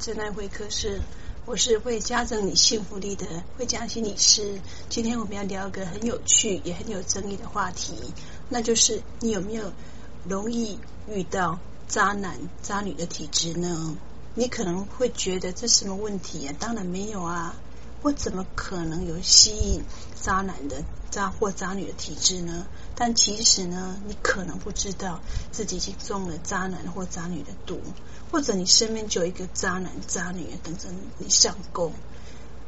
收听真爱会客室，我是会加增你幸福力的慧嘉心理师。今天我们要聊一个很有趣也很有争议的话题，那就是你有没有容易遇到渣男渣女的体质呢？你可能会觉得这什么问题啊？当然没有啊，我怎么可能有吸引渣男的渣或渣女的体质呢？但其实呢，你可能不知道自己已经中了渣男或渣女的毒，或者你身边就有一个渣男渣女等着你上钩。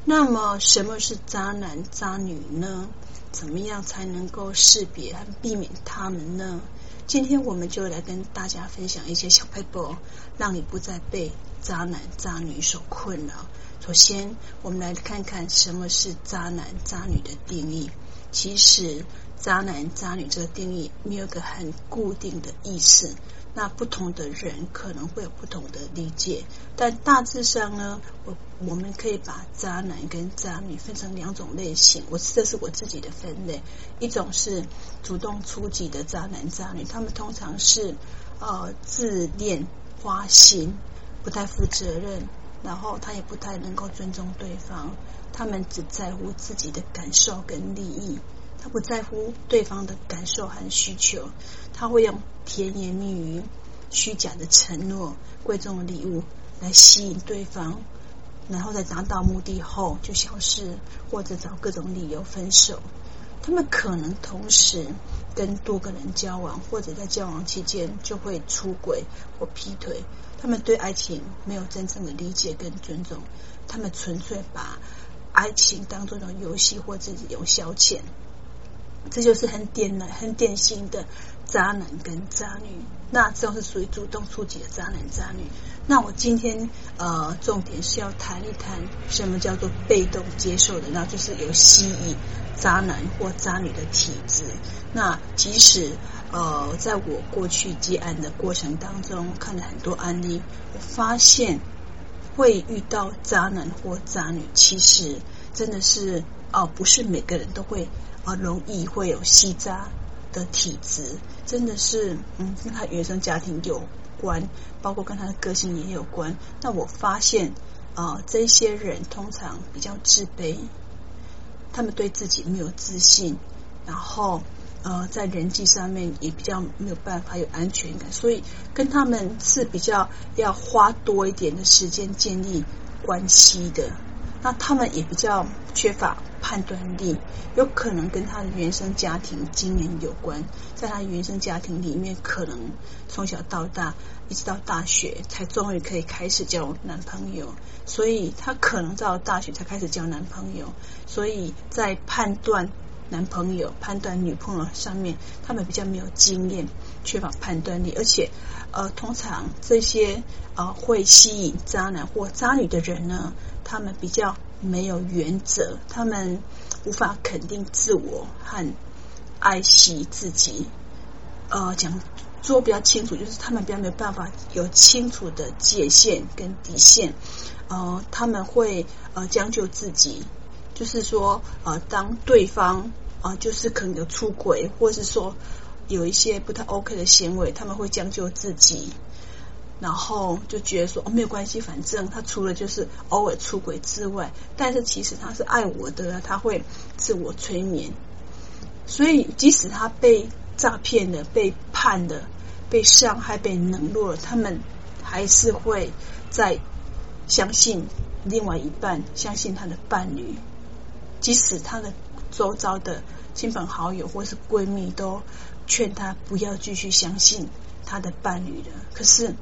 那么，什么是渣男渣女呢？怎么样才能够识别和避免他们呢？今天我们就来跟大家分享一些小撇步，让你不再被渣男渣女所困扰。首先，我们来看看什么是渣男渣女的定义。其实，渣男渣女这个定义没有个很固定的意思，那不同的人可能会有不同的理解。但大致上呢，我我们可以把渣男跟渣女分成两种类型。我这是我自己的分类，一种是主动出击的渣男渣女，他们通常是呃自恋、花心，不太负责任，然后他也不太能够尊重对方。他们只在乎自己的感受跟利益，他不在乎对方的感受和需求。他会用甜言蜜语、虚假的承诺、贵重的礼物来吸引对方，然后在达到目的后就消失，或者找各种理由分手。他们可能同时跟多个人交往，或者在交往期间就会出轨或劈腿。他们对爱情没有真正的理解跟尊重，他们纯粹把爱情当做一种游戏或自己有消遣，这就是很典型、很典型的渣男跟渣女。那这种是属于主动出击的渣男渣女。那我今天呃，重点是要谈一谈什么叫做被动接受的，那就是有吸引渣男或渣女的体质。那即使呃，在我过去接案的过程当中，看了很多案例，我发现。会遇到渣男或渣女，其实真的是哦，不是每个人都会啊，容易会有吸渣的体质，真的是嗯，跟他原生家庭有关，包括跟他的个性也有关。那我发现啊，这些人通常比较自卑，他们对自己没有自信，然后。呃，在人际上面也比较没有办法有安全感，所以跟他们是比较要花多一点的时间建立关系的。那他们也比较缺乏判断力，有可能跟他的原生家庭经验有关。在他原生家庭里面，可能从小到大一直到大学才终于可以开始交男朋友，所以他可能到大学才开始交男朋友，所以在判断。男朋友判断女朋友上面，他们比较没有经验，缺乏判断力，而且呃，通常这些呃会吸引渣男或渣女的人呢，他们比较没有原则，他们无法肯定自我和爱惜自己。呃，讲说比较清楚，就是他们比较没有办法有清楚的界限跟底线。呃，他们会呃将就自己，就是说呃，当对方。啊，就是可能有出轨，或是说有一些不太 OK 的行为，他们会将就自己，然后就觉得说哦，没有关系，反正他除了就是偶尔出轨之外，但是其实他是爱我的，他会自我催眠。所以即使他被诈骗了、被判了、被伤害、被冷落了，他们还是会再相信另外一半，相信他的伴侣，即使他的。周遭的亲朋好友或是闺蜜都劝他不要继续相信他的伴侣了，可是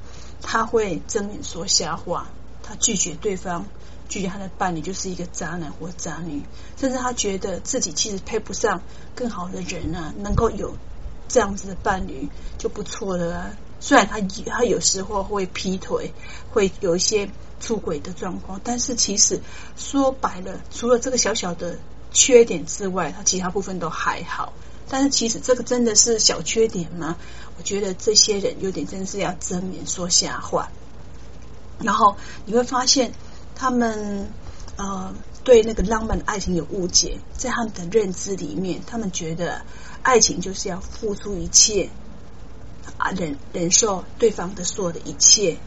他会睁眼说瞎话，他拒绝对方，拒绝他的伴侣就是一个渣男或渣女，甚至他觉得自己其实配不上更好的人啊，能够有这样子的伴侣就不错了啊。虽然他他有时候会劈腿，会有一些出轨的状况，但是其实说白了，除了这个小小的。缺点之外，他其他部分都还好。但是其实这个真的是小缺点吗？我觉得这些人有点真是要睁眼说瞎话。然后你会发现，他们呃对那个浪漫的爱情有误解，在他们的认知里面，他们觉得爱情就是要付出一切啊，忍忍受对方的所有的一切。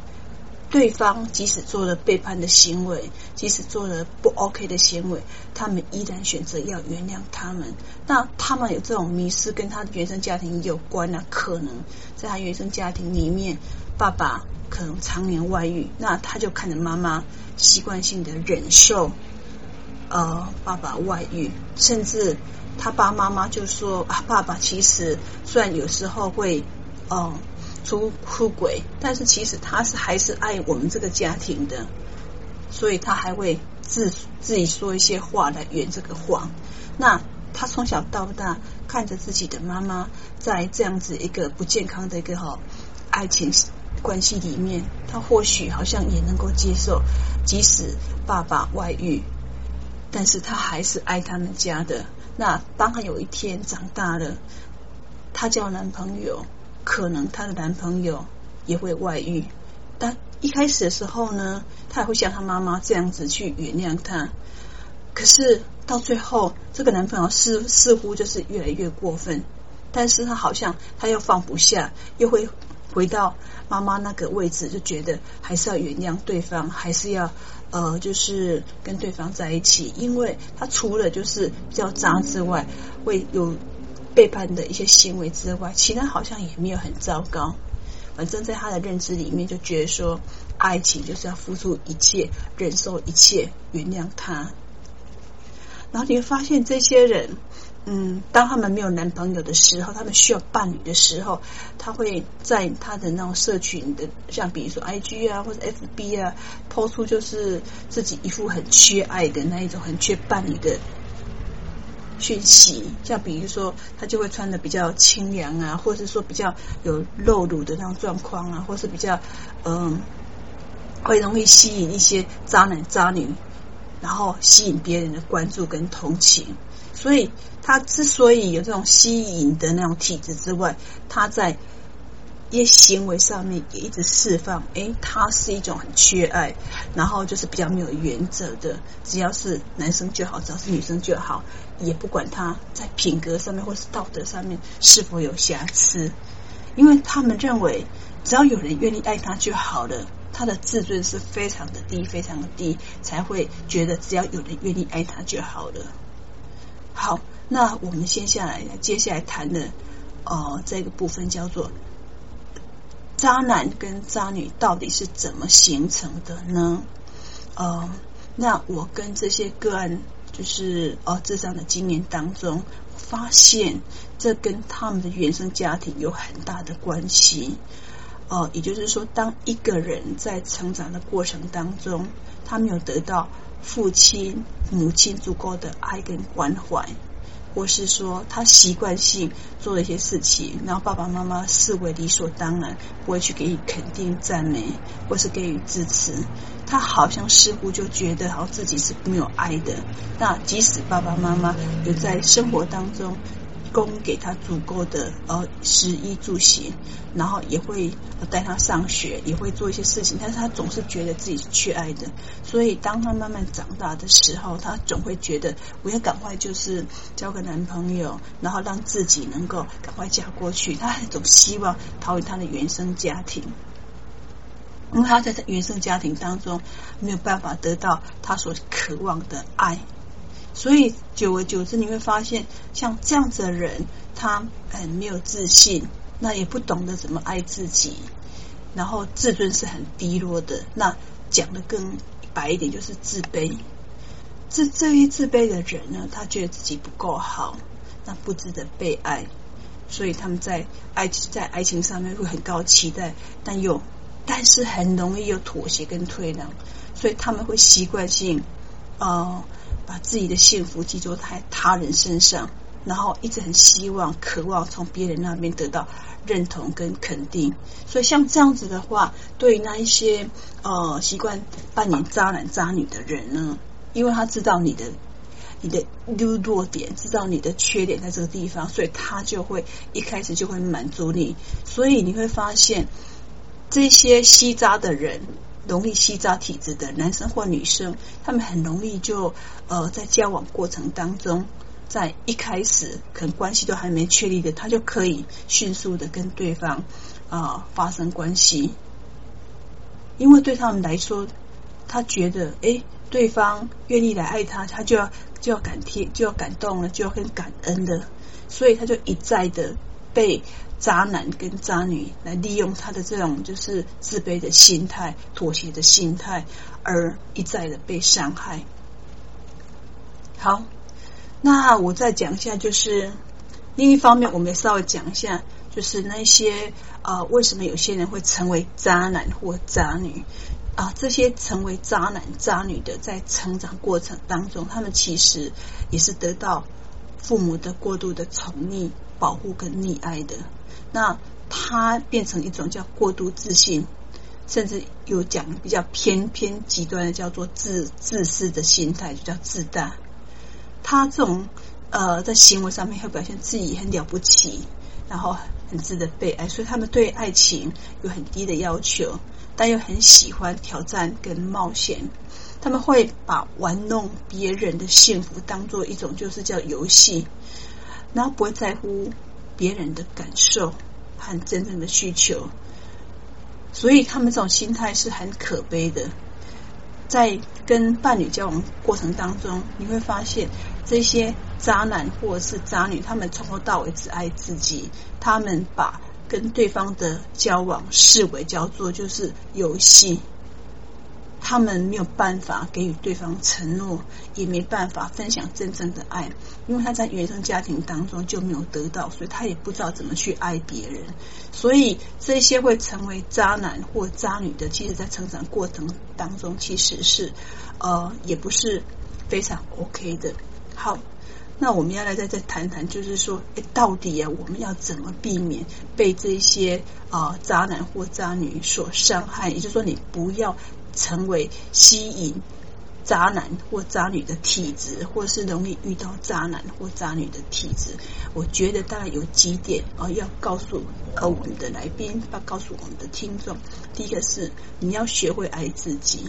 对方即使做了背叛的行为，即使做了不 OK 的行为，他们依然选择要原谅他们。那他们有这种迷失，跟他的原生家庭有关呢？可能在他原生家庭里面，爸爸可能常年外遇，那他就看着妈妈习惯性的忍受，呃，爸爸外遇，甚至他爸妈妈就说啊，爸爸其实虽然有时候会，嗯、呃。出出轨，但是其实他是还是爱我们这个家庭的，所以他还会自自己说一些话来圆这个谎。那他从小到大看着自己的妈妈在这样子一个不健康的一个哈爱情关系里面，他或许好像也能够接受，即使爸爸外遇，但是他还是爱他们家的。那当他有一天长大了，他交男朋友。可能她的男朋友也会外遇，但一开始的时候呢，她也会像她妈妈这样子去原谅他。可是到最后，这个男朋友似似乎就是越来越过分，但是他好像他又放不下，又会回到妈妈那个位置，就觉得还是要原谅对方，还是要呃，就是跟对方在一起，因为他除了就是比较渣之外，会有。背叛的一些行为之外，其他好像也没有很糟糕。反正在他的认知里面，就觉得说，爱情就是要付出一切，忍受一切，原谅他。然后你会发现，这些人，嗯，当他们没有男朋友的时候，他们需要伴侣的时候，他会在他的那种社群的，像比如说 IG 啊，或者 FB 啊，抛出就是自己一副很缺爱的那一种，很缺伴侣的。去洗，像比如说，他就会穿的比较清凉啊，或者是说比较有露乳的那种状况啊，或是比较嗯，会容易吸引一些渣男渣女，然后吸引别人的关注跟同情。所以他之所以有这种吸引的那种体质之外，他在。一些行为上面也一直释放，诶，他是一种很缺爱，然后就是比较没有原则的，只要是男生就好，只要是女生就好，也不管他在品格上面或是道德上面是否有瑕疵，因为他们认为只要有人愿意爱他就好了，他的自尊是非常的低，非常的低，才会觉得只要有人愿意爱他就好了。好，那我们先下来，接下来谈的哦、呃，这个部分叫做。渣男跟渣女到底是怎么形成的呢？呃，那我跟这些个案，就是哦，咨商的经验当中，发现这跟他们的原生家庭有很大的关系。哦、呃，也就是说，当一个人在成长的过程当中，他没有得到父亲、母亲足够的爱跟关怀。或是说他习惯性做了一些事情，然后爸爸妈妈视为理所当然，不会去给予肯定赞美，或是给予支持。他好像似乎就觉得好像自己是没有爱的。那即使爸爸妈妈有在生活当中。供给他足够的呃食衣住行，然后也会带他上学，也会做一些事情，但是他总是觉得自己是缺爱的。所以当他慢慢长大的时候，他总会觉得我要赶快就是交个男朋友，然后让自己能够赶快嫁过去。他总希望逃离他的原生家庭，因为他在他原生家庭当中没有办法得到他所渴望的爱。所以久而久之，你会发现，像这样子的人，他很没有自信，那也不懂得怎么爱自己，然后自尊是很低落的。那讲得更白一点，就是自卑。这这一自卑的人呢，他觉得自己不够好，那不值得被爱，所以他们在爱在爱情上面会很高期待，但又但是很容易有妥协跟退让，所以他们会习惯性。呃把自己的幸福寄托在他人身上，然后一直很希望、渴望从别人那边得到认同跟肯定。所以像这样子的话，对于那一些呃习惯扮演渣男渣女的人呢，因为他知道你的你的优弱点，知道你的缺点在这个地方，所以他就会一开始就会满足你。所以你会发现这些吸渣的人。容易吸渣体质的男生或女生，他们很容易就呃在交往过程当中，在一开始可能关系都还没确立的，他就可以迅速的跟对方啊、呃、发生关系。因为对他们来说，他觉得哎，对方愿意来爱他，他就要就要感贴，就要感动了，就要很感恩的，所以他就一再的被渣男跟渣女来利用他的这种就是自卑的心态、妥协的心态，而一再的被伤害。好，那我再讲一下，就是另一方面，我们也稍微讲一下。就是那些啊、为什么有些人会成为渣男或渣女啊、这些成为渣男渣女的，在成长过程当中，他们其实也是得到父母的过度的宠溺、保护跟溺爱的。那他变成一种叫过度自信，甚至有讲比较偏偏极端的，叫做自自私的心态，就叫自大。他这种呃，在行为上面会表现自己很了不起，然后。很值得被爱，所以他们对爱情有很低的要求，但又很喜欢挑战跟冒险。他们会把玩弄别人的幸福当做一种就是叫游戏，然后不会在乎别人的感受和真正的需求。所以他们这种心态是很可悲的。在跟伴侣交往过程当中，你会发现这些渣男或者是渣女，他们从头到尾只爱自己，他们把跟对方的交往视为叫做就是游戏，他们没有办法给予对方承诺，也没办法分享真正的爱，因为他在原生家庭当中就没有得到，所以他也不知道怎么去爱别人。所以这些会成为渣男或渣女的，其实在成长过程当中，其实是呃也不是非常 OK 的。好，那我们要来再再谈谈，就是说，诶，到底啊，我们要怎么避免被这些啊、渣男或渣女所伤害？也就是说，你不要成为吸引渣男或渣女的体质，或是容易遇到渣男或渣女的体质。我觉得大概有几点啊、呃，要告诉呃我们的来宾，要告诉我们的听众。第一个是你要学会爱自己。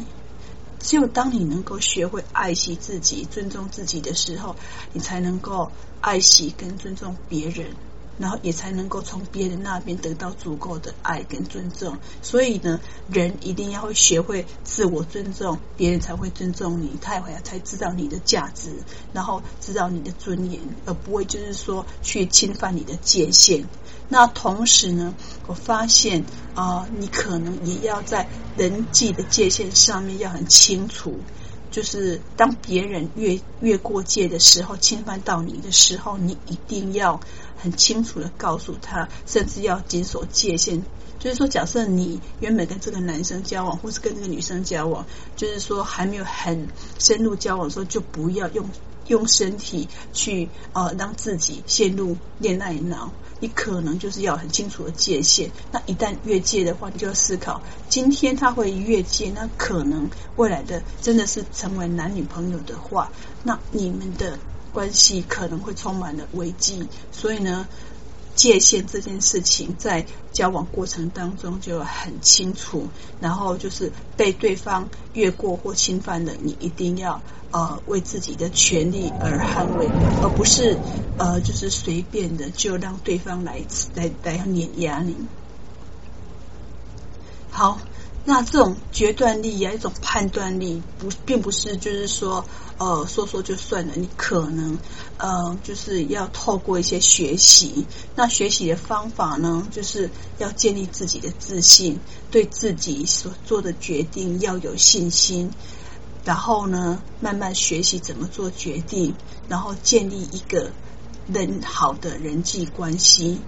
只有当你能够学会爱惜自己、尊重自己的时候，你才能够爱惜跟尊重别人。然后也才能够从别人那边得到足够的爱跟尊重。所以呢，人一定要会学会自我尊重，别人才会尊重你，他也会才知道你的价值，然后知道你的尊严，而不会就是说去侵犯你的界限。那同时呢，我发现啊、你可能也要在人际的界限上面要很清楚。就是当别人越越过界的时候，侵犯到你的时候，你一定要很清楚的告诉他，甚至要谨守界限。就是说，假设你原本跟这个男生交往，或是跟这个女生交往，就是说还没有很深入交往的时候，就不要用用身体去呃让自己陷入恋爱脑。你可能就是要很清楚的界限，那一旦越界的话，你就要思考，今天他会越界，那可能未来的真的是成为男女朋友的话，那你们的关系可能会充满了危机，所以呢。界限这件事情，在交往过程当中就很清楚，然后就是被对方越过或侵犯了，你一定要呃为自己的权利而捍卫，而不是呃就是随便的就让对方来来来碾压你。好。那这种决断力啊，一种判断力，不，并不是就是说，呃，说说就算了。你可能，呃，就是要透过一些学习。那学习的方法呢，就是要建立自己的自信，对自己所做的决定要有信心。然后呢，慢慢学习怎么做决定，然后建立一个人好的人际关系。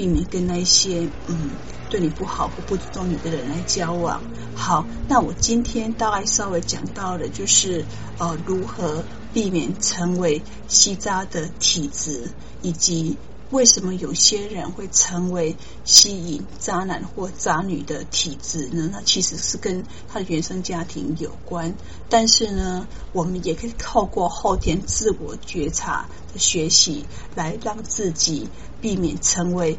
避免跟那些嗯对你不好或不尊重你的人来交往。好，那我今天大概稍微讲到的就是呃如何避免成为吸渣的体质，以及为什么有些人会成为吸引渣男或渣女的体质呢？那其实是跟他的原生家庭有关。但是呢，我们也可以透过后天自我觉察的学习，来让自己。避免成为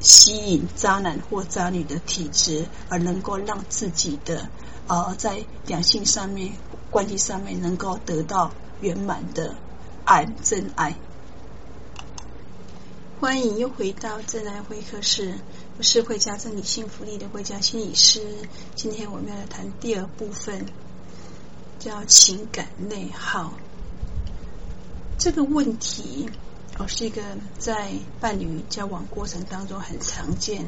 吸引渣男或渣女的体质，而能够让自己的呃在两性上面、关系上面能够得到圆满的爱、真爱。欢迎又回到真爱会客室。我是会加增你幸福力的慧佳心理师。今天我们要来谈第二部分，叫情感内耗。这个问题哦，是一个在伴侣交往过程当中很常见，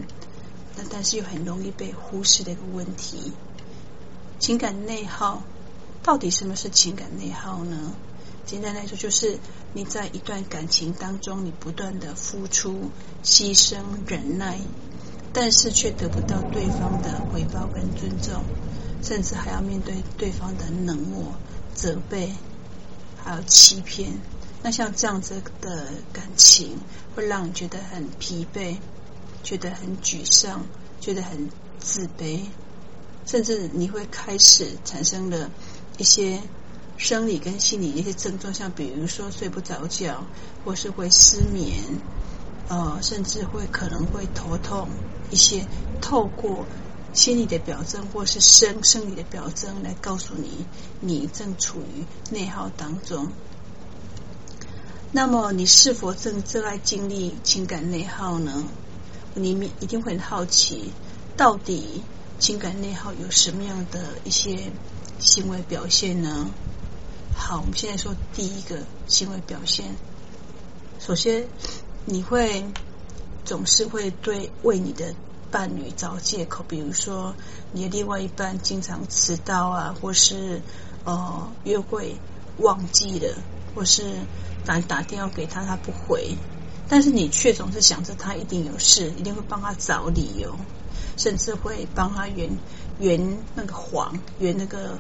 那但是又很容易被忽视的一个问题。情感内耗，到底什么是情感内耗呢？简单来说，就是你在一段感情当中，你不断的付出、牺牲、忍耐。但是却得不到对方的回报跟尊重，甚至还要面对对方的冷漠、责备，还有欺骗。那像这样子的感情，会让你觉得很疲惫，觉得很沮丧，觉得很自卑，甚至你会开始产生了一些生理跟心理一些症状，像比如说睡不着觉，或是会失眠。呃，甚至会可能会头痛，一些透过心理的表征或是生生理的表征来告诉你，你正处于内耗当中。那么，你是否正正在经历情感内耗呢？你一定会很好奇，到底情感内耗有什么样的一些行为表现呢？好，我们现在说第一个行为表现，首先。你会总是会对为你的伴侣找借口，比如说你的另外一半经常迟到啊，或是呃约会忘记了，或是打打电话给他他不回，但是你却总是想着他一定有事，一定会帮他找理由，甚至会帮他圆圆那个谎，圆那个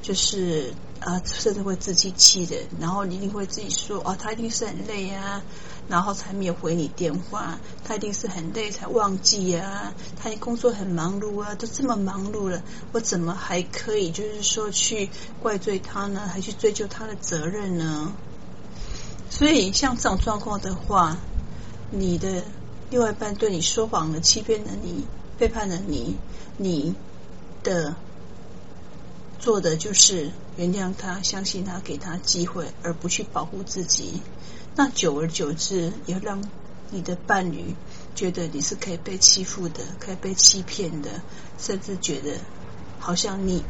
就是啊，甚至会自欺欺人，然后你一定会自己说哦，他一定是很累啊。然后才没有回你电话，他一定是很累才忘记啊！他工作很忙碌啊，都这么忙碌了，我怎么还可以就是说去怪罪他呢？还去追究他的责任呢？所以像这种状况的话，你的另外一半对你说谎了、欺骗了你、背叛了你，你的做的就是原谅他、相信他、给他机会，而不去保护自己。那久而久之，也让你的伴侣觉得你是可以被欺负的，可以被欺骗的，甚至觉得好像你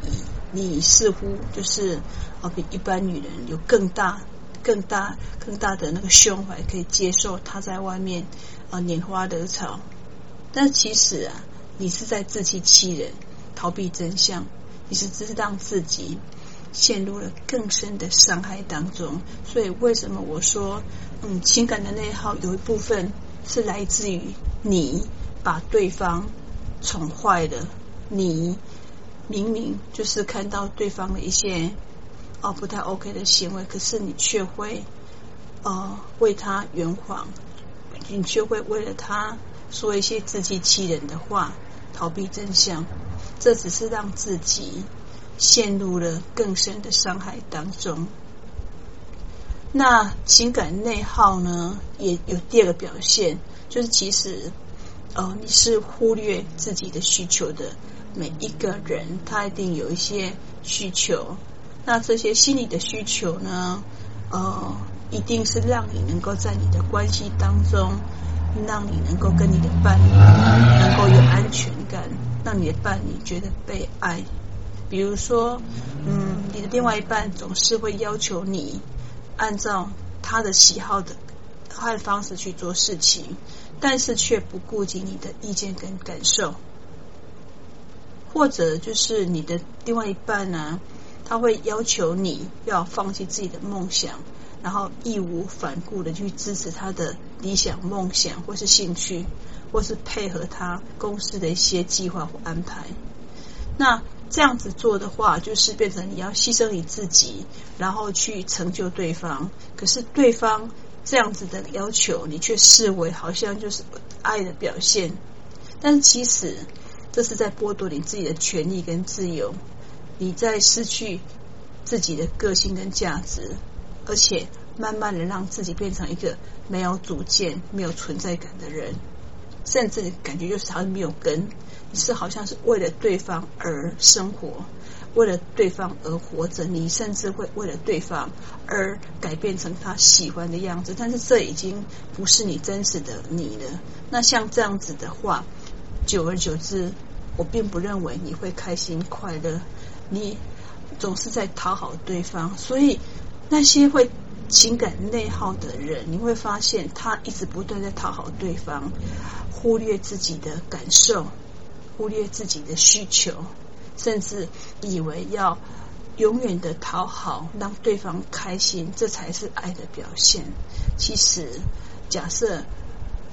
你似乎就是啊，比一般女人有更大、更大、更大的那个胸怀，可以接受他在外面啊拈花惹草。但其实啊，你是在自欺欺人，逃避真相，你是只是让自己。陷入了更深的伤害当中，所以为什么我说，嗯，情感的内耗有一部分是来自于你把对方宠坏了，你明明就是看到对方的一些哦不太 OK 的行为，可是你却会呃为他圆谎，你却会为了他说一些自欺欺人的话，逃避真相，这只是让自己。陷入了更深的伤害当中。那情感内耗呢，也有第二个表现，就是其实，呃，你是忽略自己的需求的。每一个人他一定有一些需求，那这些心理的需求呢，呃，一定是让你能够在你的关系当中，让你能够跟你的伴侣能够有安全感，让你的伴侣觉得被爱。比如说，嗯，你的另外一半总是会要求你按照他的喜好的他的方式去做事情，但是却不顾及你的意见跟感受，或者就是你的另外一半呢，他会要求你要放弃自己的梦想，然后义无反顾的去支持他的理想梦想，或是兴趣，或是配合他公司的一些计划或安排，那。这样子做的话，就是变成你要牺牲你自己，然后去成就对方。可是对方这样子的要求，你却视为好像就是爱的表现。但其实这是在剥夺你自己的权利跟自由，你在失去自己的个性跟价值，而且慢慢的让自己变成一个没有主见、没有存在感的人。甚至感觉就是好像没有根，你是好像是为了对方而生活，为了对方而活着，你甚至会为了对方而改变成他喜欢的样子，但是这已经不是你真实的你了。那像这样子的话，久而久之，我并不认为你会开心快乐。你总是在讨好对方，所以那些会情感内耗的人，你会发现他一直不断在讨好对方，忽略自己的感受，忽略自己的需求，甚至以为要永远的讨好，让对方开心，这才是爱的表现。其实，假设。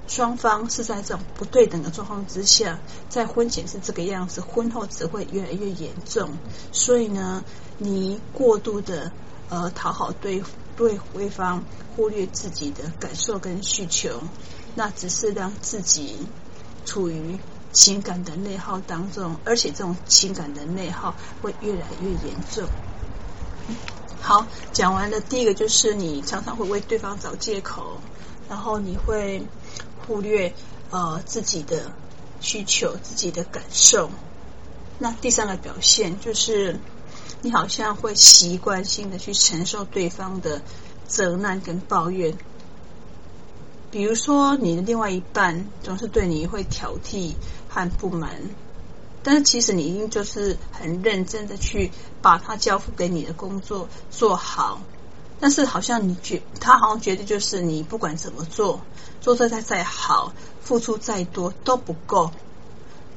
双方是在这种不对等的状况之下，在婚前是这个样子，婚后只会越来越严重。所以呢，你过度的呃讨好对对对方，忽略自己的感受跟需求，那只是让自己处于情感的内耗当中，而且这种情感的内耗会越来越严重。好，讲完了第一个，就是你常常会为对方找借口，然后你会。忽略呃自己的需求、自己的感受。那第三个表现就是，你好像会习惯性的去承受对方的责难跟抱怨。比如说，你的另外一半总是对你会挑剔和不满，但是其实你已经就是很认真的去把他交付给你的工作做好。但是好像你觉他好像觉得就是你不管怎么做，做得再再好，付出再多都不够。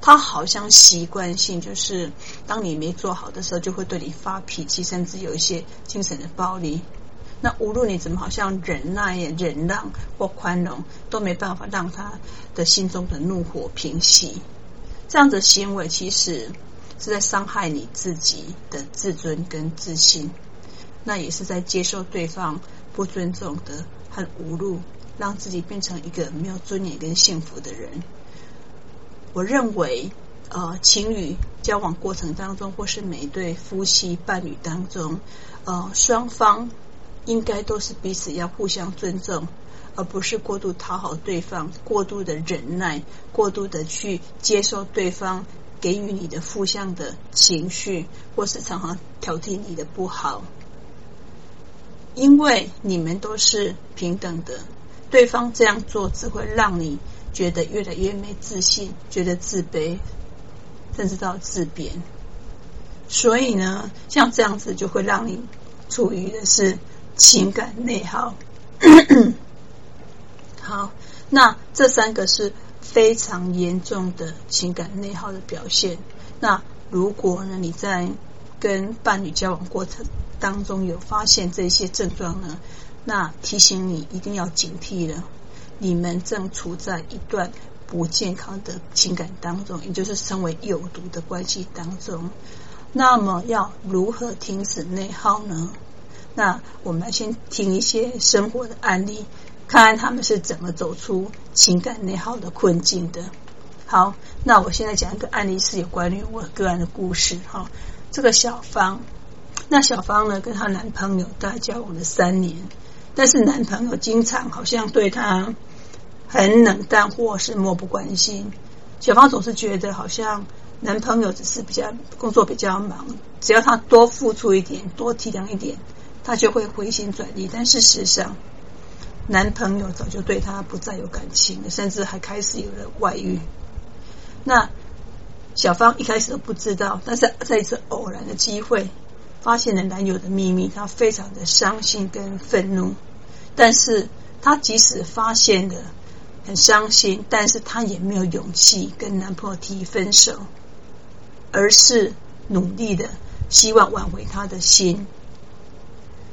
他好像习惯性就是当你没做好的时候，就会对你发脾气，甚至有一些精神的暴力。那无论你怎么好像忍耐、忍让或宽容，都没办法让他的心中的怒火平息。这样的行为其实是在伤害你自己的自尊跟自信。那也是在接受对方不尊重的和侮辱，让自己变成一个没有尊严跟幸福的人。我认为，呃，情侣交往过程当中，或是每一对夫妻伴侣当中，呃，双方应该都是彼此要互相尊重，而不是过度讨好对方，过度的忍耐，过度的去接受对方给予你的负向的情绪，或是常常挑剔你的不好。因为你们都是平等的，对方这样做只会让你觉得越来越没自信，觉得自卑，甚至到自贬。所以呢，像这样子就会让你处于的是情感内耗。好，那这三个是非常严重的情感内耗的表现。那如果呢，你在跟伴侣交往过程当中有发现这些症状呢，那提醒你一定要警惕了。你们正处在一段不健康的情感当中，也就是称为有毒的关系当中。那么要如何停止内耗呢？那我们先听一些生活的案例，看看他们是怎么走出情感内耗的困境的。好，那我现在讲一个案例，是有关于我个案的故事。哈，这个小芳。那小芳呢，跟她男朋友大交往了三年，但是男朋友经常好像对她很冷淡，或是漠不关心。小芳总是觉得好像男朋友只是比较工作比较忙，只要她多付出一点，多体谅一点，她就会回心转意。但事实上，男朋友早就对她不再有感情了，甚至还开始有了外遇。那小芳一开始都不知道，但是在一次偶然的机会。发现了男友的秘密，她非常的伤心跟愤怒。但是她即使发现了很伤心，但是她也没有勇气跟男朋友提分手，而是努力的希望挽回他的心。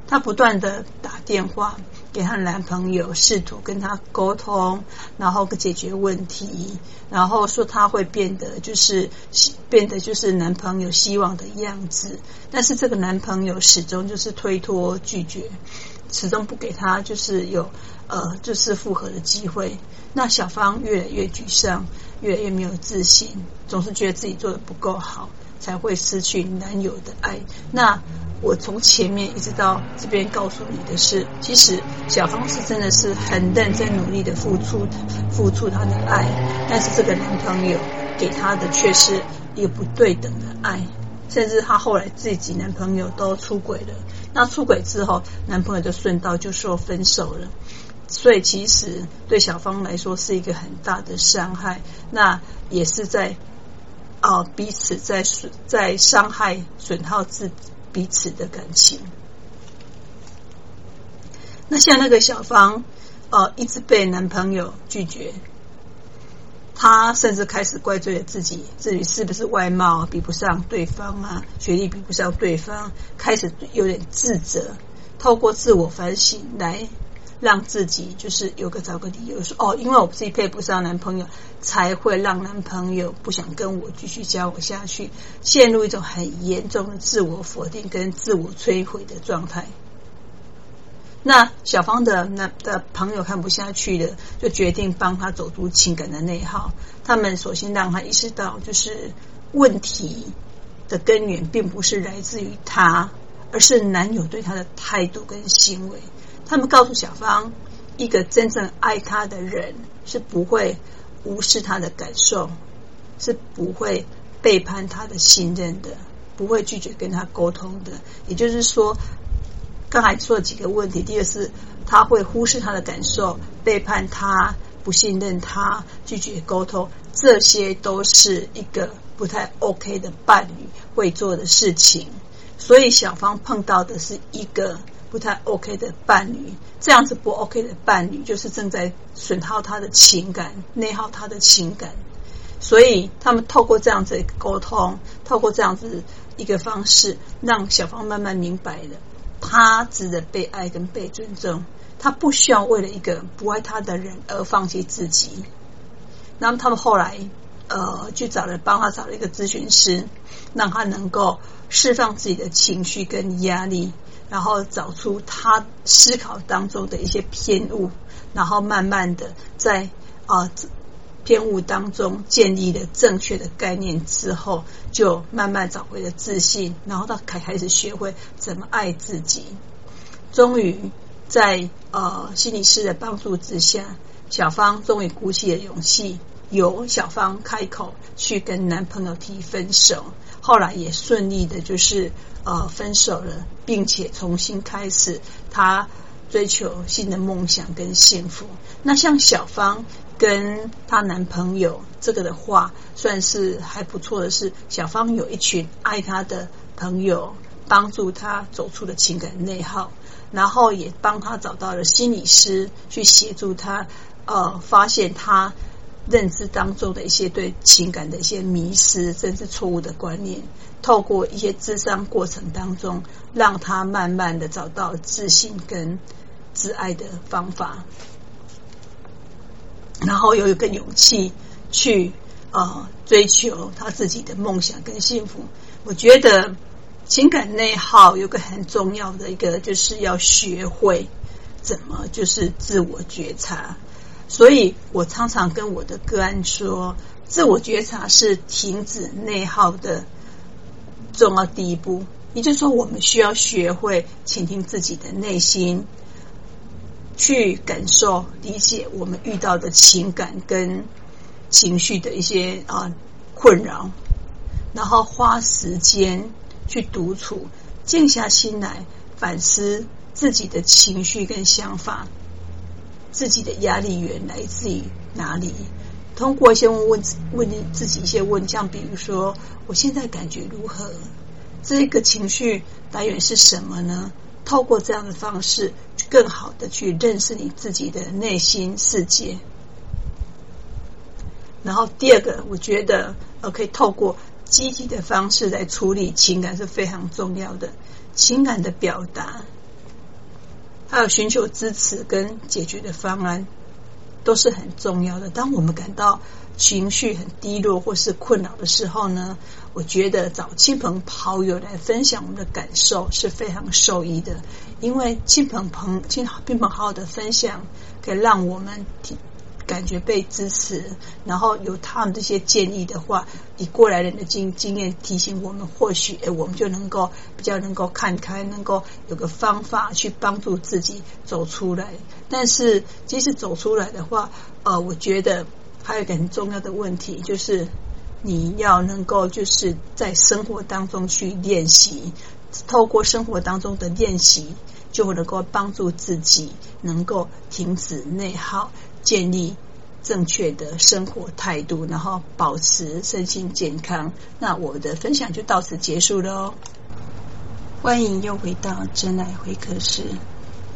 她不断的打电话。给她男朋友，试图跟她沟通，然后解决问题，然后说他会变得就是变得就是男朋友希望的样子，但是这个男朋友始终就是推脱拒绝，始终不给他就是有呃就是复合的机会。那小芳越来越沮丧，越来越没有自信，总是觉得自己做的不够好。才会失去男友的爱。那我从前面一直到这边告诉你的是，其实小芳是真的是很认真努力的付出，付出她的爱，但是这个男朋友给她的却是一个不对等的爱，甚至她后来自己男朋友都出轨了。那出轨之后，男朋友就顺道就说分手了。所以其实对小芳来说是一个很大的伤害，那也是在啊、彼此在损在伤害损耗自己彼此的感情。那像那个小芳，呃，一直被男朋友拒绝，她甚至开始怪罪自己，自己是不是外貌比不上对方啊，学历比不上对方，开始有点自责，透过自我反省来让自己就是有个找个理由说，哦，因为我自己配不上男朋友，才会让男朋友不想跟我继续交往下去，陷入一种很严重的自我否定跟自我摧毁的状态。那小芳的那的朋友看不下去了，就决定帮他走出情感的内耗。他们首先让他意识到，就是问题的根源并不是来自于他，而是男友对他的态度跟行为。他们告诉小芳，一个真正爱他的人是不会无视他的感受，是不会背叛他的信任的，不会拒绝跟他沟通的。也就是说。刚才说了几个问题，第二是他会忽视他的感受，背叛他，不信任他，拒绝沟通，这些都是一个不太 OK 的伴侣会做的事情。所以小芳碰到的是一个不太 OK 的伴侣，这样子不 OK 的伴侣就是正在损耗他的情感，内耗他的情感。所以他们透过这样子一个沟通，透过这样子一个方式，让小芳慢慢明白了。他值得被爱跟被尊重，他不需要为了一个不爱他的人而放弃自己。那么他们后来呃，去找了帮他找了一个咨询师，让他能够释放自己的情绪跟压力，然后找出他思考当中的一些偏误，然后慢慢的在啊。呃偏误当中建立了正确的概念之后，就慢慢找回了自信，然后他开开始学会怎么爱自己。终于在呃心理师的帮助之下，小芳终于鼓起了勇气，由小芳开口去跟男朋友提分手。后来也顺利的，就是呃分手了，并且重新开始她追求新的梦想跟幸福。那像小芳。跟她男朋友这个的话，算是还不错的是，小芳有一群爱她的朋友，帮助她走出了情感内耗，然后也帮她找到了心理师去协助她，呃，发现她认知当中的一些对情感的一些迷失，甚至错误的观念，透过一些咨商过程当中，让他慢慢的找到自信跟自爱的方法。然后有一个勇气去呃追求他自己的梦想跟幸福。我觉得情感内耗有个很重要的一个，就是要学会怎么就是自我觉察。所以我常常跟我的个案说，自我觉察是停止内耗的重要第一步。也就是说，我们需要学会倾听自己的内心。去感受、理解我们遇到的情感跟情绪的一些啊困扰，然后花时间去独处，静下心来反思自己的情绪跟想法，自己的压力源来自于哪里？通过一些问问问自己一些问题，像比如说，我现在感觉如何？这个情绪来源是什么呢？透过这样的方式，更好的去认识你自己的内心世界。然后第二个，我觉得呃，可以透过积极的方式来处理情感是非常重要的。情感的表达，还有寻求支持跟解决的方案，都是很重要的。当我们感到情绪很低落或是困扰的时候呢，我觉得找亲朋好友来分享我们的感受是非常受益的，因为亲朋朋亲朋好友的分享可以让我们感觉被支持，然后有他们这些建议的话，以过来人的经经验提醒我们，或许我们就能够比较能够看开，能够有个方法去帮助自己走出来。但是即使走出来的话，呃，我觉得。还有一个很重要的问题，就是你要能够就是在生活当中去练习，透过生活当中的练习，就能够帮助自己能够停止内耗，建立正确的生活态度，然后保持身心健康。那我的分享就到此结束了哦。欢迎又回到真爱会客室，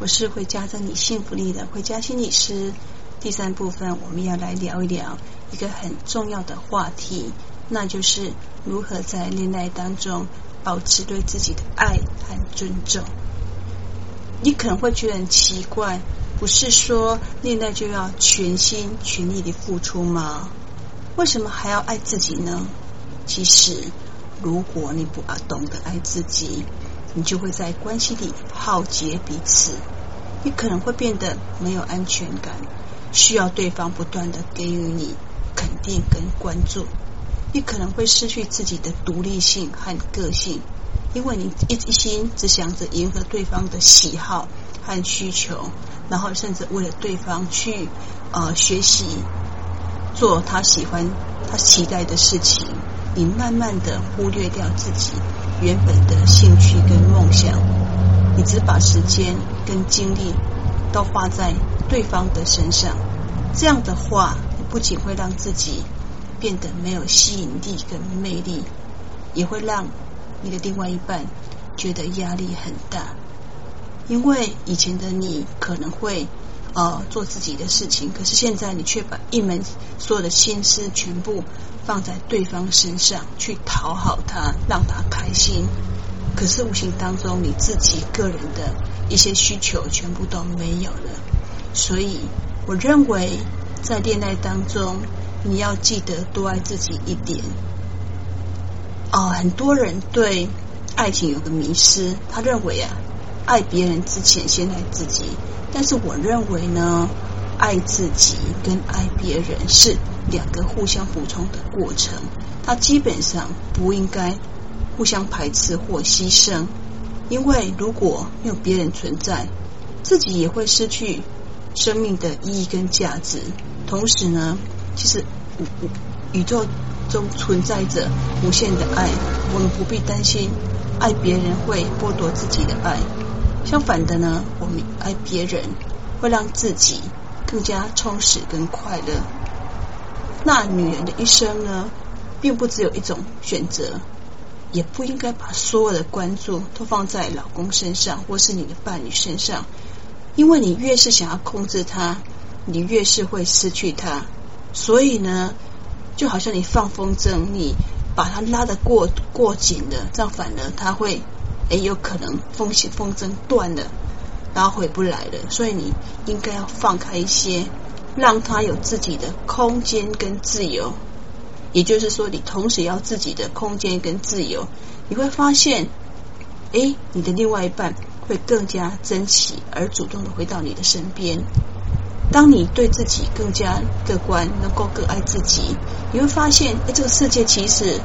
我是会加增你幸福力的慧嘉心理师。第三部分我们要来聊一聊一个很重要的话题，那就是如何在恋爱当中保持对自己的爱和尊重。你可能会觉得很奇怪，不是说恋爱就要全心全意的付出吗？为什么还要爱自己呢？其实，如果你不懂得爱自己，你就会在关系里耗竭彼此，你可能会变得没有安全感，需要对方不断的给予你肯定跟关注，你可能会失去自己的独立性和个性。因为你一心只想着迎合对方的喜好和需求，然后甚至为了对方去呃学习做他喜欢、他期待的事情，你慢慢的忽略掉自己原本的兴趣跟梦想，你只把时间跟精力都花在对方的身上，这样的话，不仅会让自己变得没有吸引力跟魅力，也会让。你的另外一半觉得压力很大，因为以前的你可能会呃做自己的事情，可是现在你却把一门所有的心思全部放在对方身上，去讨好他，让他开心。可是无形当中你自己个人的一些需求全部都没有了。所以我认为在恋爱当中，你要记得多爱自己一点。哦，很多人对爱情有个迷失，他认为啊，爱别人之前先爱自己。但是我认为呢，爱自己跟爱别人是两个互相补充的过程，它基本上不应该互相排斥或牺牲。因为如果没有别人存在，自己也会失去生命的意义跟价值。同时呢，其实宇宇宙。中存在着无限的爱，我们不必担心爱别人会剥夺自己的爱。相反的呢，我们爱别人会让自己更加充实跟快乐。那女人的一生呢，并不只有一种选择，也不应该把所有的关注都放在老公身上或是你的伴侣身上，因为你越是想要控制他，你越是会失去他。所以呢。就好像你放风筝，你把它拉得过过紧了，这样反而他会诶有可能风险风筝断了，然后回不来了。所以你应该要放开一些，让他有自己的空间跟自由。也就是说，你同时要自己的空间跟自由，你会发现，诶，你的另外一半会更加珍惜而主动的回到你的身边。当你对自己更加乐观，能够更爱自己，你会发现，哎，这个世界其实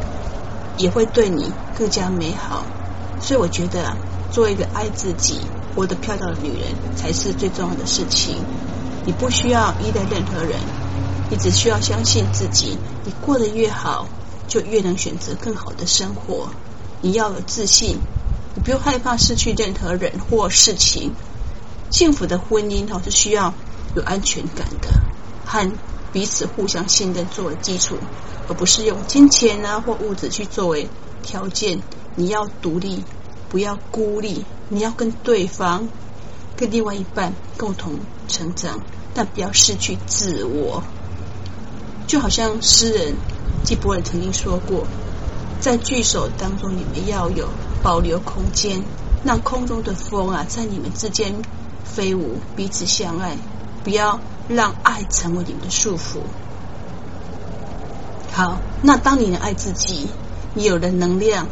也会对你更加美好。所以我觉得做，一个爱自己、活得漂亮的女人，才是最重要的事情。你不需要依赖任何人，你只需要相信自己。你过得越好，就越能选择更好的生活。你要有自信，你不用害怕失去任何人或事情。幸福的婚姻哦，是需要。有安全感的，和彼此互相信任作为基础，而不是用金钱啊或物质去作为条件。你要独立，不要孤立。你要跟对方、跟另外一半共同成长，但不要失去自我。就好像诗人纪伯伦曾经说过，在聚首当中，你们要有保留空间，让空中的风啊在你们之间飞舞，彼此相爱。不要让爱成为你们的束缚。好，那当你能爱自己，你有了能量，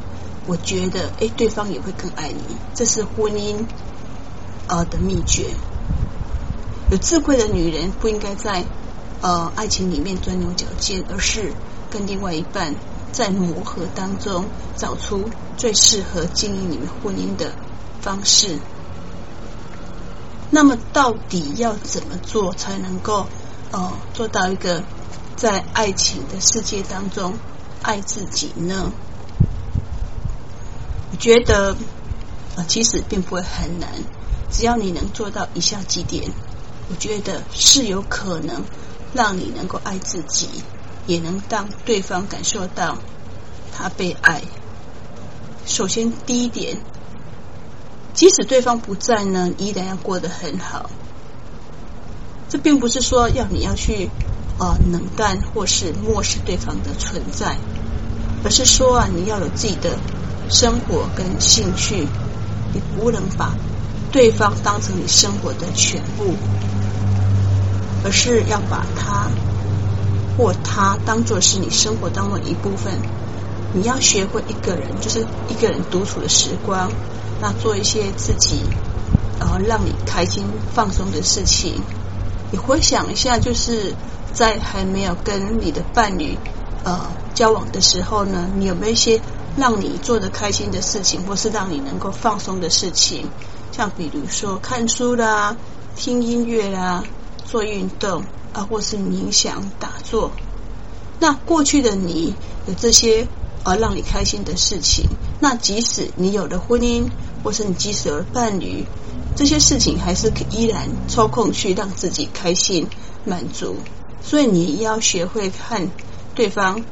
我觉得，哎，对方也会更爱你。这是婚姻呃的秘诀。有智慧的女人不应该在呃爱情里面钻牛角尖，而是跟另外一半在磨合当中找出最适合经营你们婚姻的方式。那么，到底要怎么做才能够呃做到一个在爱情的世界当中爱自己呢？我觉得呃其实并不会很难，只要你能做到以下几点，我觉得是有可能让你能够爱自己，也能让对方感受到他被爱。首先，第一点，即使对方不在呢，依然要过得很好。这并不是说要你要去啊、冷淡或是漠视对方的存在，而是说啊，你要有自己的生活跟兴趣，你不能把对方当成你生活的全部，而是要把他或他当作是你生活当中的一部分。你要学会一个人，就是一个人独处的时光，那做一些自己呃让你开心放松的事情。你回想一下，就是在还没有跟你的伴侣呃交往的时候呢，你有没有一些让你做的开心的事情，或是让你能够放松的事情？像比如说看书啦、听音乐啦、做运动啊，或是冥想、打坐。那过去的你有这些。而让你开心的事情，那即使你有了婚姻，或是你即使有了伴侣，这些事情还是依然抽空去让自己开心满足。所以你要学会看对方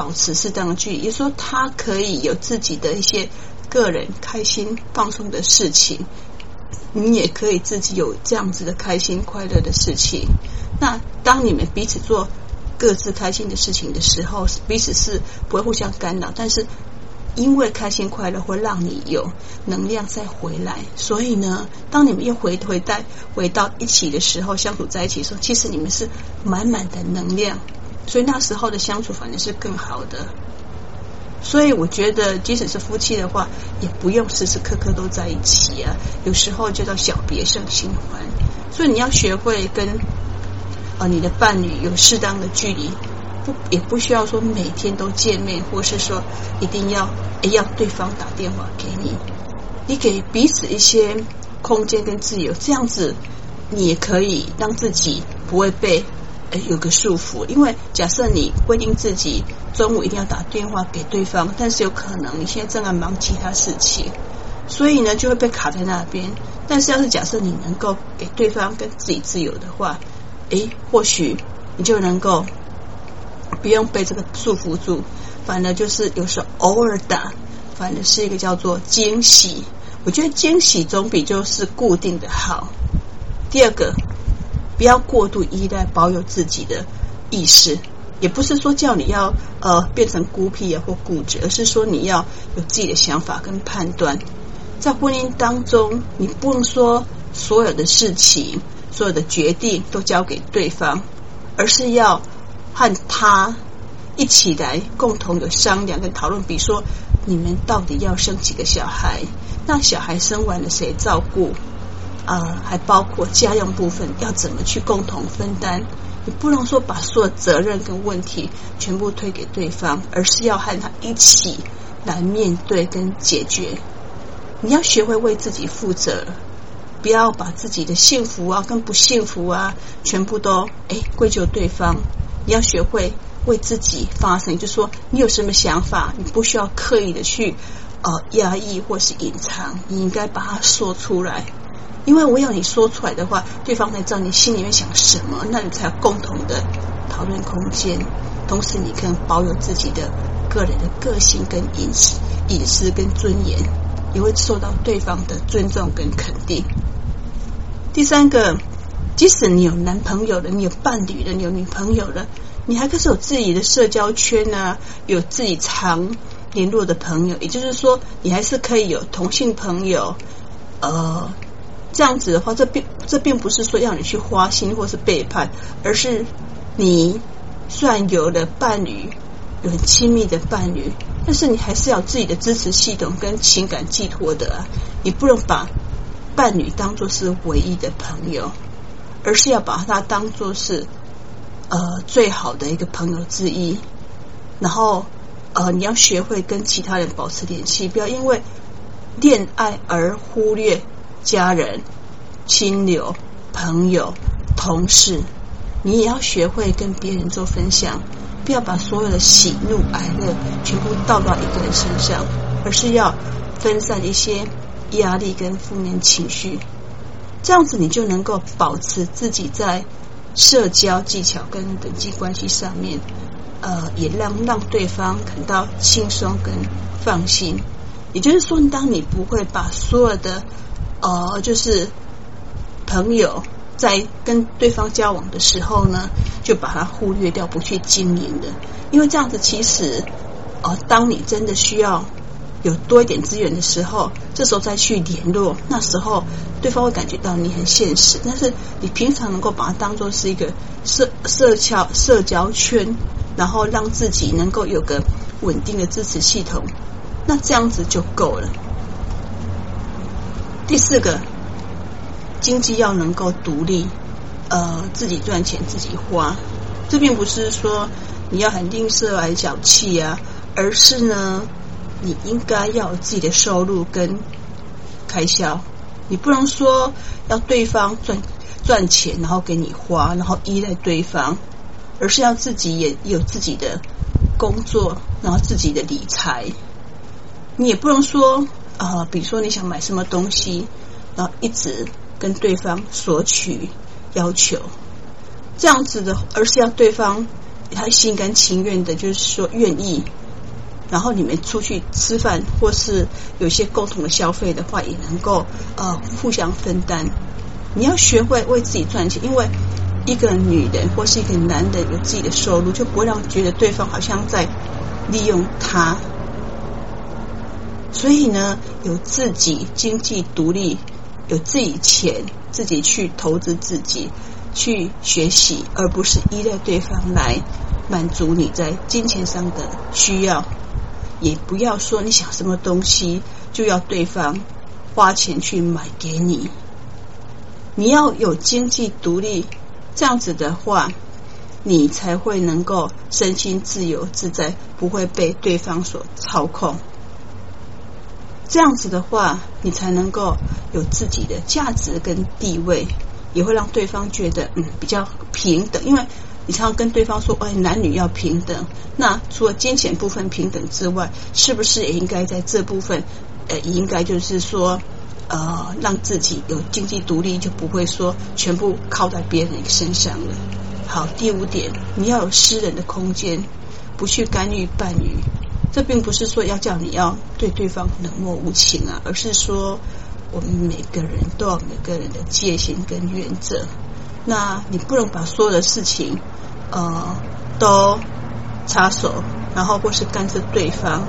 保持适当的距离，也说他可以有自己的一些个人开心放松的事情，你也可以自己有这样子的开心快乐的事情。那当你们彼此做。各自开心的事情的时候，彼此是不会互相干扰，但是因为开心快乐会让你有能量再回来，所以呢，当你们又回回带回到一起的时候，相处在一起的时候，其实你们是满满的能量，所以那时候的相处反而是更好的。所以我觉得，即使是夫妻的话，也不用时时刻刻都在一起啊，有时候就叫小别胜新欢。所以你要学会跟。啊，你的伴侣有适当的距离，不也不需要说每天都见面，或是说一定要要对方打电话给你，你给彼此一些空间跟自由，这样子你也可以让自己不会被有个束缚。因为假设你规定自己中午一定要打电话给对方，但是有可能你现在正在忙其他事情，所以呢就会被卡在那边。但是要是假设你能够给对方跟自己自由的话，诶，或许你就能够不用被这个束缚住，反而就是有时候偶尔打，反而是一个叫做惊喜。我觉得惊喜总比就是固定的好。第二个，不要过度依赖，保有自己的意识，也不是说叫你要呃变成孤僻啊或固执，而是说你要有自己的想法跟判断。在婚姻当中，你不能说所有的事情。所有的决定都交给对方，而是要和他一起来共同的商量跟讨论。比如说，你们到底要生几个小孩？那小孩生完了谁照顾？呃，还包括家用部分要怎么去共同分担？你不能说把所有责任跟问题全部推给对方，而是要和他一起来面对跟解决。你要学会为自己负责。不要把自己的幸福啊跟不幸福啊全部都哎归咎对方，你要学会为自己发声，就说你有什么想法，你不需要刻意的去呃压抑或是隐藏，你应该把它说出来，因为我要你说出来的话，对方才知道你心里面想什么，那你才有共同的讨论空间，同时你可以保有自己的个人的个性跟隐私、隐私跟尊严，也会受到对方的尊重跟肯定。第三个，即使你有男朋友了，你有伴侣了，你有女朋友了，你还可是有自己的社交圈呢、啊，有自己常联络的朋友。也就是说，你还是可以有同性朋友。呃，这样子的话，这并这并不是说要你去花心或是背叛，而是你虽然有了伴侣，有很亲密的伴侣，但是你还是要自己的支持系统跟情感寄托的啊，你不能把。伴侣当作是唯一的朋友，而是要把他当作是呃最好的一个朋友之一。然后呃，你要学会跟其他人保持联系，不要因为恋爱而忽略家人、亲友、朋友、同事。你也要学会跟别人做分享，不要把所有的喜怒哀乐全部倒到一个人身上，而是要分散一些。压力跟负面情绪，这样子你就能够保持自己在社交技巧跟人际关系上面，呃，也让让对方感到轻松跟放心。也就是说，当你不会把所有的呃，就是朋友在跟对方交往的时候呢，就把它忽略掉，不去经营的，因为这样子其实，呃，当你真的需要。有多一点资源的时候，这时候再去联络，那时候对方会感觉到你很现实。但是你平常能够把它当做是一个社社交社交圈，然后让自己能够有个稳定的支持系统，那这样子就够了。第四个，经济要能够独立，呃，自己赚钱自己花。这并不是说你要很吝啬还小气啊，而是呢。你应该要有自己的收入跟开销，你不能说要对方赚赚钱，然后给你花，然后依赖对方，而是要自己也有自己的工作，然后自己的理财。你也不能说啊、比如说你想买什么东西，然后一直跟对方索取要求，这样子的，而是要对方他心甘情愿的，就是说愿意。然后你们出去吃饭，或是有些共同的消费的话，也能够呃互相分担。你要学会为自己赚钱，因为一个女人或是一个男人有自己的收入，就不会让觉得对方好像在利用他。所以呢，有自己经济独立，有自己钱，自己去投资自己，去学习，而不是依赖对方来满足你在金钱上的需要。也不要说你想什么东西就要对方花钱去买给你，你要有经济独立，这样子的话，你才会能够身心自由自在，不会被对方所操控。这样子的话，你才能够有自己的价值跟地位，也会让对方觉得嗯比较平等，因为。你常常跟对方说：“哎，男女要平等。”那除了金钱部分平等之外，是不是也应该在这部分，呃，也应该就是说，呃，让自己有经济独立，就不会说全部靠在别人身上了。好，第五点，你要有私人的空间，不去干预伴侣。这并不是说要叫你要对对方冷漠无情啊，而是说我们每个人都有每个人的界限跟原则。那你不能把所有的事情，呃，都插手，然后或是干涉对方，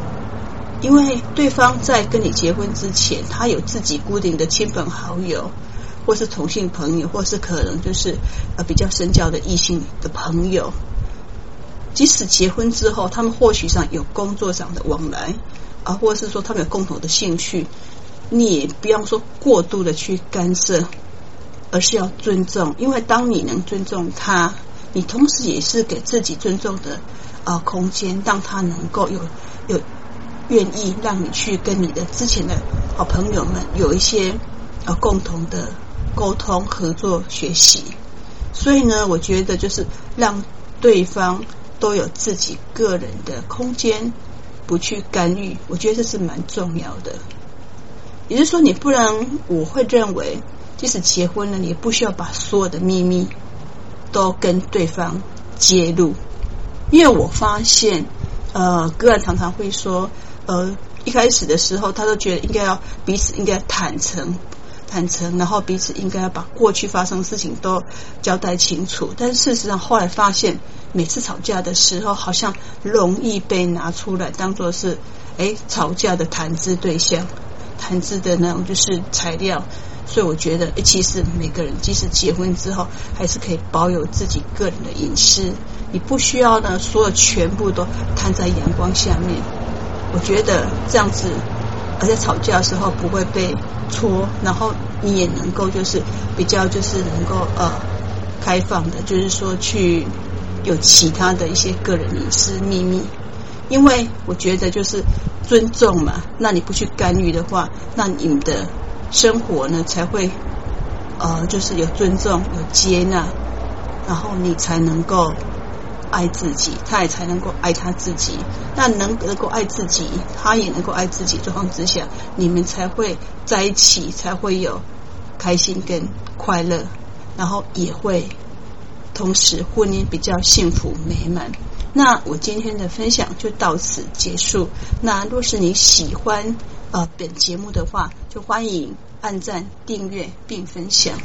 因为对方在跟你结婚之前，他有自己固定的亲朋好友，或是同性朋友，或是可能就是呃比较深交的异性的朋友。即使结婚之后，他们或许上有工作上的往来，啊，或者是说他们有共同的兴趣，你也不要说过度的去干涉。而是要尊重，因为当你能尊重他，你同时也是给自己尊重的啊空间，让他能够有有愿意让你去跟你的之前的好朋友们有一些啊共同的沟通、合作、学习。所以呢，我觉得就是让对方都有自己个人的空间，不去干预，我觉得这是蛮重要的。也就是说，你不能，我会认为。即使结婚了，你也不需要把所有的秘密都跟对方揭露，因为我发现，呃，个案常常会说，呃，一开始的时候，他都觉得应该要彼此应该坦诚，坦诚，然后彼此应该要把过去发生的事情都交代清楚。但是事实上，后来发现，每次吵架的时候，好像容易被拿出来当做是，哎，吵架的谈资对象，谈资的那种就是材料。所以我觉得，其实每个人即使结婚之后，还是可以保有自己个人的隐私。你不需要呢，所有全部都摊在阳光下面。我觉得这样子，而且吵架的时候不会被戳，然后你也能够就是比较就是能够呃开放的，就是说去有其他的一些个人隐私秘密。因为我觉得就是尊重嘛，那你不去干预的话，那你们的。生活呢才会呃，就是有尊重、有接纳，然后你才能够爱自己，他也才能够爱他自己。那能能够爱自己，他也能够爱自己状况之下，你们才会在一起，才会有开心跟快乐，然后也会同时婚姻比较幸福美满。那我今天的分享就到此结束。那若是你喜欢呃本节目的话，就欢迎按赞、订阅并分享。